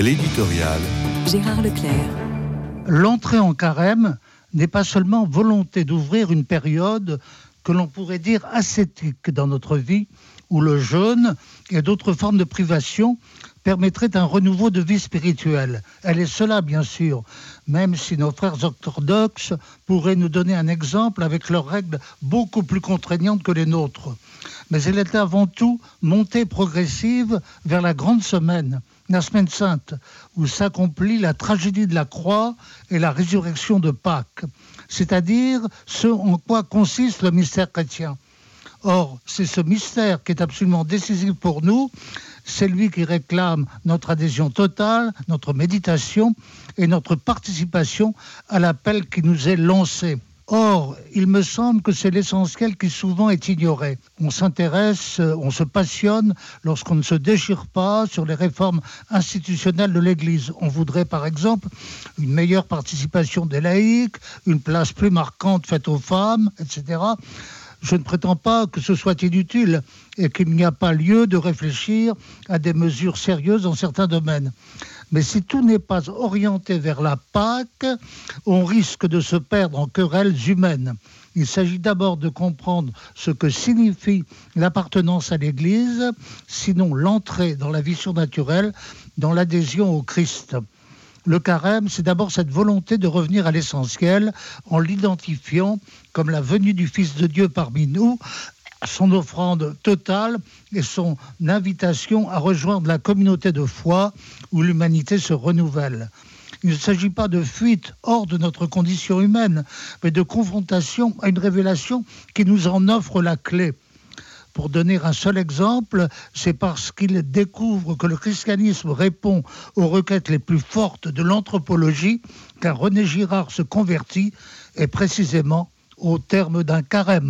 L'éditorial. Gérard Leclerc. L'entrée en carême n'est pas seulement volonté d'ouvrir une période que l'on pourrait dire ascétique dans notre vie, où le jeûne et d'autres formes de privation permettraient un renouveau de vie spirituelle. Elle est cela, bien sûr, même si nos frères orthodoxes pourraient nous donner un exemple avec leurs règles beaucoup plus contraignantes que les nôtres. Mais elle est avant tout montée progressive vers la grande semaine, la semaine sainte, où s'accomplit la tragédie de la croix et la résurrection de Pâques, c'est-à-dire ce en quoi consiste le mystère chrétien. Or, c'est ce mystère qui est absolument décisif pour nous, c'est lui qui réclame notre adhésion totale, notre méditation et notre participation à l'appel qui nous est lancé. Or, il me semble que c'est l'essentiel qui souvent est ignoré. On s'intéresse, on se passionne lorsqu'on ne se déchire pas sur les réformes institutionnelles de l'Église. On voudrait par exemple une meilleure participation des laïcs, une place plus marquante faite aux femmes, etc je ne prétends pas que ce soit inutile et qu'il n'y a pas lieu de réfléchir à des mesures sérieuses dans certains domaines. Mais si tout n'est pas orienté vers la Pâque, on risque de se perdre en querelles humaines. Il s'agit d'abord de comprendre ce que signifie l'appartenance à l'Église, sinon l'entrée dans la vie surnaturelle, dans l'adhésion au Christ. Le carême, c'est d'abord cette volonté de revenir à l'essentiel en l'identifiant comme la venue du Fils de Dieu parmi nous, son offrande totale et son invitation à rejoindre la communauté de foi où l'humanité se renouvelle. Il ne s'agit pas de fuite hors de notre condition humaine, mais de confrontation à une révélation qui nous en offre la clé. Pour donner un seul exemple, c'est parce qu'il découvre que le christianisme répond aux requêtes les plus fortes de l'anthropologie qu'un René Girard se convertit, et précisément au terme d'un carême.